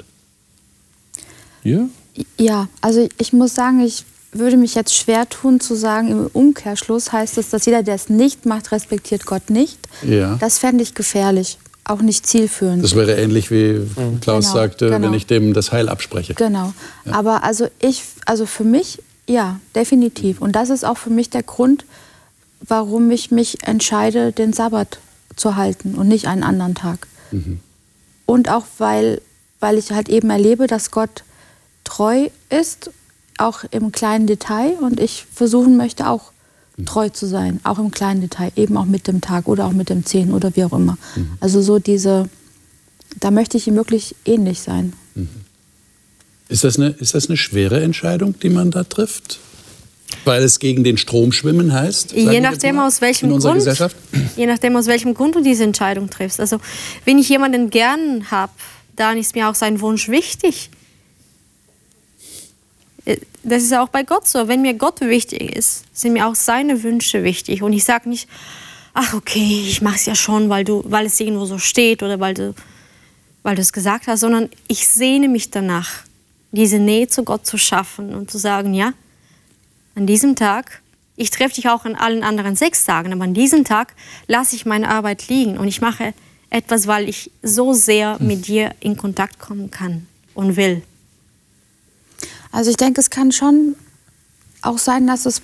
Ja? Ja, also ich muss sagen, ich würde mich jetzt schwer tun zu sagen, im Umkehrschluss heißt es, dass jeder, der es nicht macht, respektiert Gott nicht. Ja. Das fände ich gefährlich, auch nicht zielführend.
Das wäre ähnlich wie Klaus genau, sagte, genau. wenn ich dem das Heil abspreche.
Genau. Ja. Aber also ich, also für mich, ja, definitiv. Und das ist auch für mich der Grund, warum ich mich entscheide, den Sabbat zu halten und nicht einen anderen Tag. Mhm. Und auch weil, weil ich halt eben erlebe, dass Gott treu ist auch im kleinen Detail und ich versuchen möchte auch mhm. treu zu sein, auch im kleinen Detail, eben auch mit dem Tag oder auch mit dem Zehn oder wie auch immer. Mhm. Also so diese, da möchte ich ihm wirklich ähnlich sein. Mhm.
Ist das, eine, ist das eine schwere Entscheidung, die man da trifft? Weil es gegen den Strom schwimmen heißt?
Je nachdem, aus welchem Grund, je nachdem, aus welchem Grund du diese Entscheidung triffst. Also, wenn ich jemanden gern habe, dann ist mir auch sein Wunsch wichtig. Äh, das ist auch bei Gott so. Wenn mir Gott wichtig ist, sind mir auch seine Wünsche wichtig. Und ich sage nicht, ach okay, ich mache es ja schon, weil, du, weil es irgendwo so steht oder weil du, weil du es gesagt hast, sondern ich sehne mich danach, diese Nähe zu Gott zu schaffen und zu sagen, ja, an diesem Tag, ich treffe dich auch an allen anderen sechs Tagen, aber an diesem Tag lasse ich meine Arbeit liegen und ich mache etwas, weil ich so sehr mit dir in Kontakt kommen kann und will.
Also ich denke, es kann schon auch sein, dass es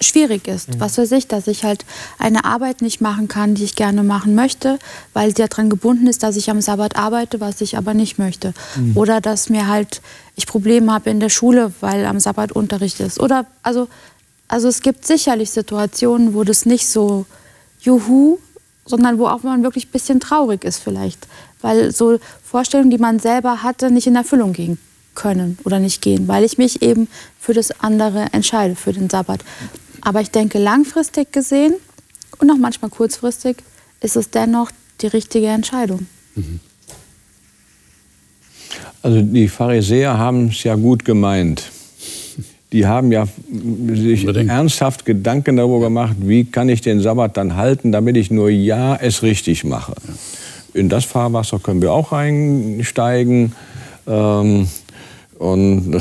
schwierig ist. Mhm. Was weiß ich, dass ich halt eine Arbeit nicht machen kann, die ich gerne machen möchte, weil sie daran gebunden ist, dass ich am Sabbat arbeite, was ich aber nicht möchte. Mhm. Oder dass mir halt ich Probleme habe in der Schule, weil am Sabbat Unterricht ist. Oder also, also es gibt sicherlich Situationen, wo das nicht so juhu, sondern wo auch man wirklich ein bisschen traurig ist vielleicht, weil so Vorstellungen, die man selber hatte, nicht in Erfüllung gehen können oder nicht gehen, weil ich mich eben für das andere entscheide, für den Sabbat. Aber ich denke, langfristig gesehen und auch manchmal kurzfristig ist es dennoch die richtige Entscheidung. Mhm.
Also die Pharisäer haben es ja gut gemeint. Die haben ja sich Unbedingt. ernsthaft Gedanken darüber gemacht, wie kann ich den Sabbat dann halten, damit ich nur ja es richtig mache. In das Fahrwasser können wir auch einsteigen. Ähm, und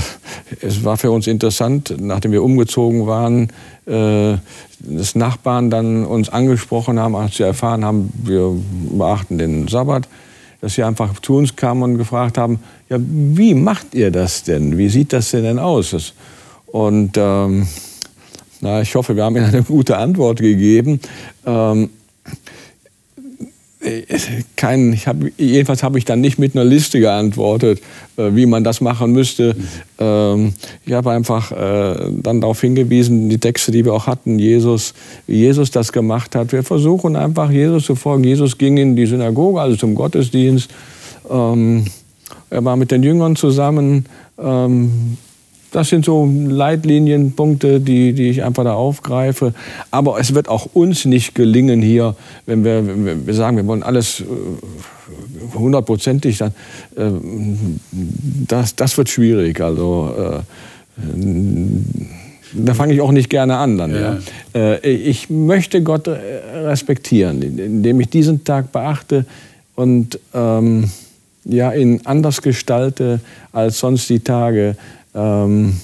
es war für uns interessant, nachdem wir umgezogen waren, äh, dass Nachbarn dann uns angesprochen haben, als sie erfahren haben, wir beachten den Sabbat, dass sie einfach zu uns kamen und gefragt haben, ja, wie macht ihr das denn? Wie sieht das denn aus? Und ähm, na, ich hoffe, wir haben Ihnen eine gute Antwort gegeben. Ähm, kein, ich hab, jedenfalls habe ich dann nicht mit einer Liste geantwortet, äh, wie man das machen müsste. Mhm. Ähm, ich habe einfach äh, dann darauf hingewiesen, die Texte, die wir auch hatten, Jesus, wie Jesus das gemacht hat. Wir versuchen einfach Jesus zu folgen. Jesus ging in die Synagoge, also zum Gottesdienst. Ähm, er war mit den Jüngern zusammen. Das sind so Leitlinienpunkte, die, die ich einfach da aufgreife. Aber es wird auch uns nicht gelingen hier, wenn wir, wenn wir sagen, wir wollen alles äh, hundertprozentig, dann äh, das, das wird schwierig. Also äh, da fange ich auch nicht gerne an dann. Ja. ja. Äh, ich möchte Gott äh, respektieren, indem ich diesen Tag beachte und ähm, ja, ihn anders gestalte als sonst die Tage. Ähm,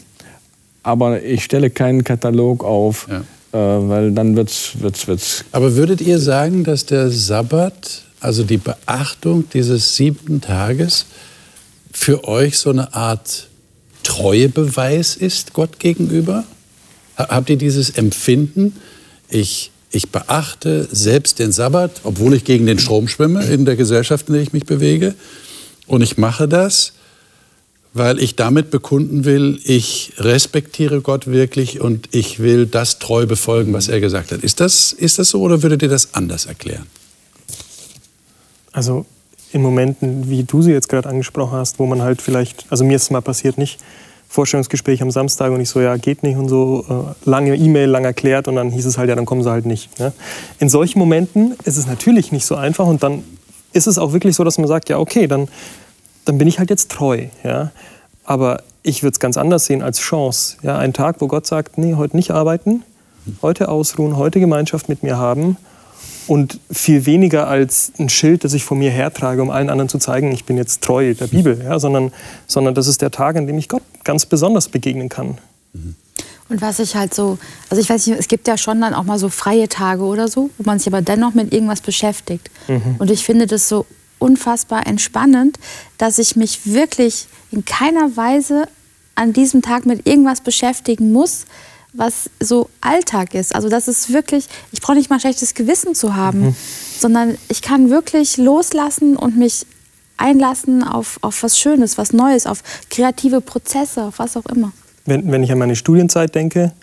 aber ich stelle keinen Katalog auf, ja. äh, weil dann wird's, wird's, wird's.
Aber würdet ihr sagen, dass der Sabbat, also die Beachtung dieses siebten Tages, für euch so eine Art Treuebeweis ist Gott gegenüber? Habt ihr dieses Empfinden? Ich, ich beachte selbst den Sabbat, obwohl ich gegen den Strom schwimme in der Gesellschaft, in der ich mich bewege. Und ich mache das, weil ich damit bekunden will, ich respektiere Gott wirklich und ich will das treu befolgen, was er gesagt hat. Ist das, ist das so oder würdet ihr das anders erklären?
Also in Momenten, wie du sie jetzt gerade angesprochen hast, wo man halt vielleicht, also mir ist es mal passiert, nicht Vorstellungsgespräch am Samstag und ich so, ja, geht nicht und so, äh, lange E-Mail, lang erklärt und dann hieß es halt, ja, dann kommen sie halt nicht. Ne? In solchen Momenten ist es natürlich nicht so einfach und dann ist es auch wirklich so, dass man sagt, ja, okay, dann dann bin ich halt jetzt treu. Ja? Aber ich würde es ganz anders sehen als Chance. Ja? Ein Tag, wo Gott sagt, nee, heute nicht arbeiten, heute ausruhen, heute Gemeinschaft mit mir haben und viel weniger als ein Schild, das ich vor mir hertrage, um allen anderen zu zeigen, ich bin jetzt treu der Bibel, ja? sondern, sondern das ist der Tag, an dem ich Gott ganz besonders begegnen kann.
Und was ich halt so, also ich weiß nicht, es gibt ja schon dann auch mal so freie Tage oder so, wo man sich aber dennoch mit irgendwas beschäftigt. Mhm. Und ich finde das so unfassbar entspannend, dass ich mich wirklich in keiner Weise an diesem Tag mit irgendwas beschäftigen muss, was so Alltag ist. Also das ist wirklich, ich brauche nicht mal ein schlechtes Gewissen zu haben, mhm. sondern ich kann wirklich loslassen und mich einlassen auf, auf was Schönes, was Neues, auf kreative Prozesse, auf was auch immer.
Wenn, wenn ich an meine Studienzeit denke,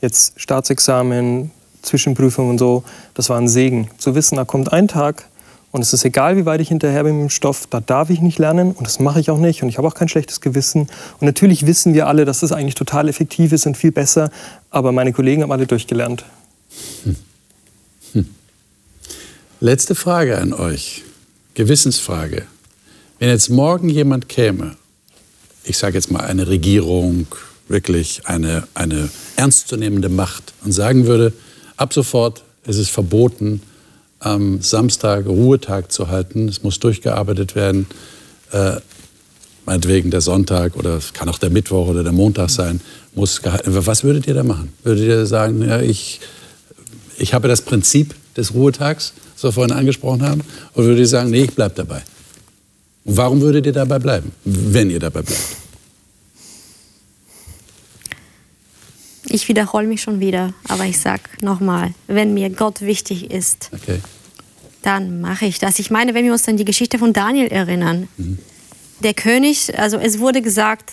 jetzt Staatsexamen, Zwischenprüfung und so, das war ein Segen. Zu wissen, da kommt ein Tag, und es ist egal, wie weit ich hinterher bin mit dem Stoff, da darf ich nicht lernen und das mache ich auch nicht und ich habe auch kein schlechtes Gewissen. Und natürlich wissen wir alle, dass das eigentlich total effektiv ist und viel besser, aber meine Kollegen haben alle durchgelernt. Hm.
Hm. Letzte Frage an euch, Gewissensfrage. Wenn jetzt morgen jemand käme, ich sage jetzt mal eine Regierung, wirklich eine, eine ernstzunehmende Macht und sagen würde, ab sofort ist es verboten, am Samstag Ruhetag zu halten. Es muss durchgearbeitet werden. Äh, meinetwegen der Sonntag oder es kann auch der Mittwoch oder der Montag sein, muss gehalten werden. Was würdet ihr da machen? Würdet ihr sagen, ja, ich, ich habe das Prinzip des Ruhetags, das wir vorhin angesprochen haben, oder würdet ihr sagen, nee, ich bleibe dabei? Und warum würdet ihr dabei bleiben, wenn ihr dabei bleibt?
Ich wiederhole mich schon wieder, aber ich sage nochmal, wenn mir Gott wichtig ist, okay. Dann mache ich das. Ich meine, wenn wir uns an die Geschichte von Daniel erinnern, mhm. der König, also es wurde gesagt,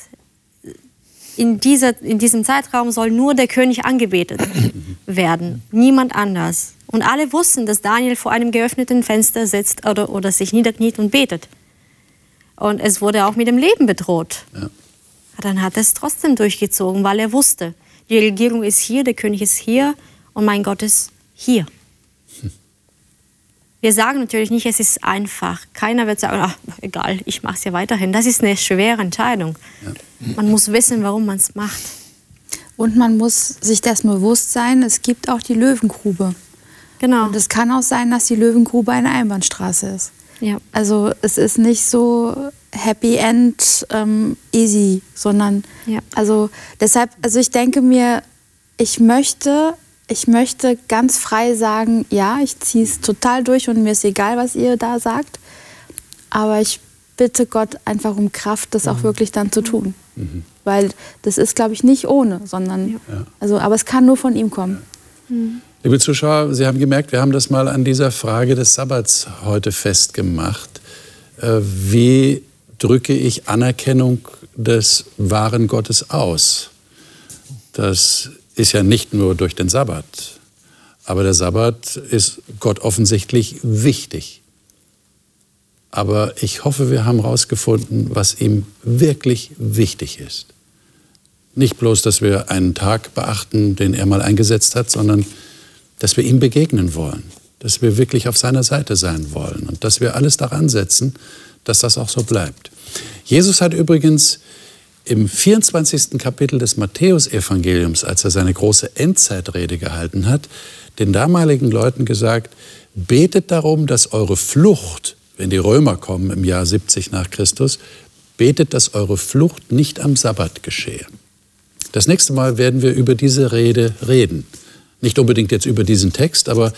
in, dieser, in diesem Zeitraum soll nur der König angebetet *coughs* werden, niemand anders. Und alle wussten, dass Daniel vor einem geöffneten Fenster sitzt oder, oder sich niederkniet und betet. Und es wurde auch mit dem Leben bedroht. Ja. Dann hat er es trotzdem durchgezogen, weil er wusste, die Regierung ist hier, der König ist hier und mein Gott ist hier. Wir sagen natürlich nicht, es ist einfach. Keiner wird sagen, ach, egal, ich mache es ja weiterhin. Das ist eine schwere Entscheidung. Ja. Man muss wissen, warum man es macht.
Und man muss sich dessen bewusst sein, es gibt auch die Löwengrube. Genau. Und es kann auch sein, dass die Löwengrube eine Einbahnstraße ist. Ja. Also es ist nicht so Happy End ähm, easy, sondern ja. also deshalb, also ich denke mir, ich möchte, ich möchte ganz frei sagen, ja, ich ziehe es total durch und mir ist egal, was ihr da sagt, aber ich bitte Gott einfach um Kraft, das auch mhm. wirklich dann zu tun, mhm. weil das ist, glaube ich, nicht ohne, sondern ja. also, aber es kann nur von ihm kommen.
Mhm. Liebe Zuschauer, Sie haben gemerkt, wir haben das mal an dieser Frage des Sabbats heute festgemacht. Äh, wie drücke ich Anerkennung des wahren Gottes aus. Das ist ja nicht nur durch den Sabbat, aber der Sabbat ist Gott offensichtlich wichtig. Aber ich hoffe, wir haben herausgefunden, was ihm wirklich wichtig ist. Nicht bloß, dass wir einen Tag beachten, den er mal eingesetzt hat, sondern dass wir ihm begegnen wollen, dass wir wirklich auf seiner Seite sein wollen und dass wir alles daran setzen, dass das auch so bleibt. Jesus hat übrigens im 24. Kapitel des Matthäusevangeliums, als er seine große Endzeitrede gehalten hat, den damaligen Leuten gesagt, betet darum, dass eure Flucht, wenn die Römer kommen im Jahr 70 nach Christus, betet, dass eure Flucht nicht am Sabbat geschehe. Das nächste Mal werden wir über diese Rede reden. Nicht unbedingt jetzt über diesen Text, aber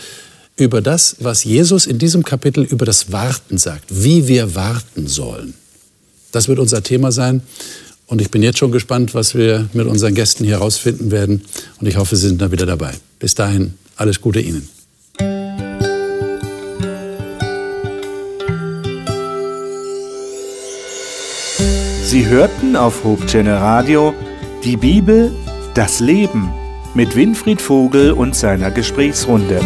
über das, was Jesus in diesem Kapitel über das Warten sagt, wie wir warten sollen. Das wird unser Thema sein. Und ich bin jetzt schon gespannt, was wir mit unseren Gästen hier herausfinden werden. Und ich hoffe, Sie sind da wieder dabei. Bis dahin, alles Gute Ihnen.
Sie hörten auf Hope Channel Radio die Bibel, das Leben mit Winfried Vogel und seiner Gesprächsrunde.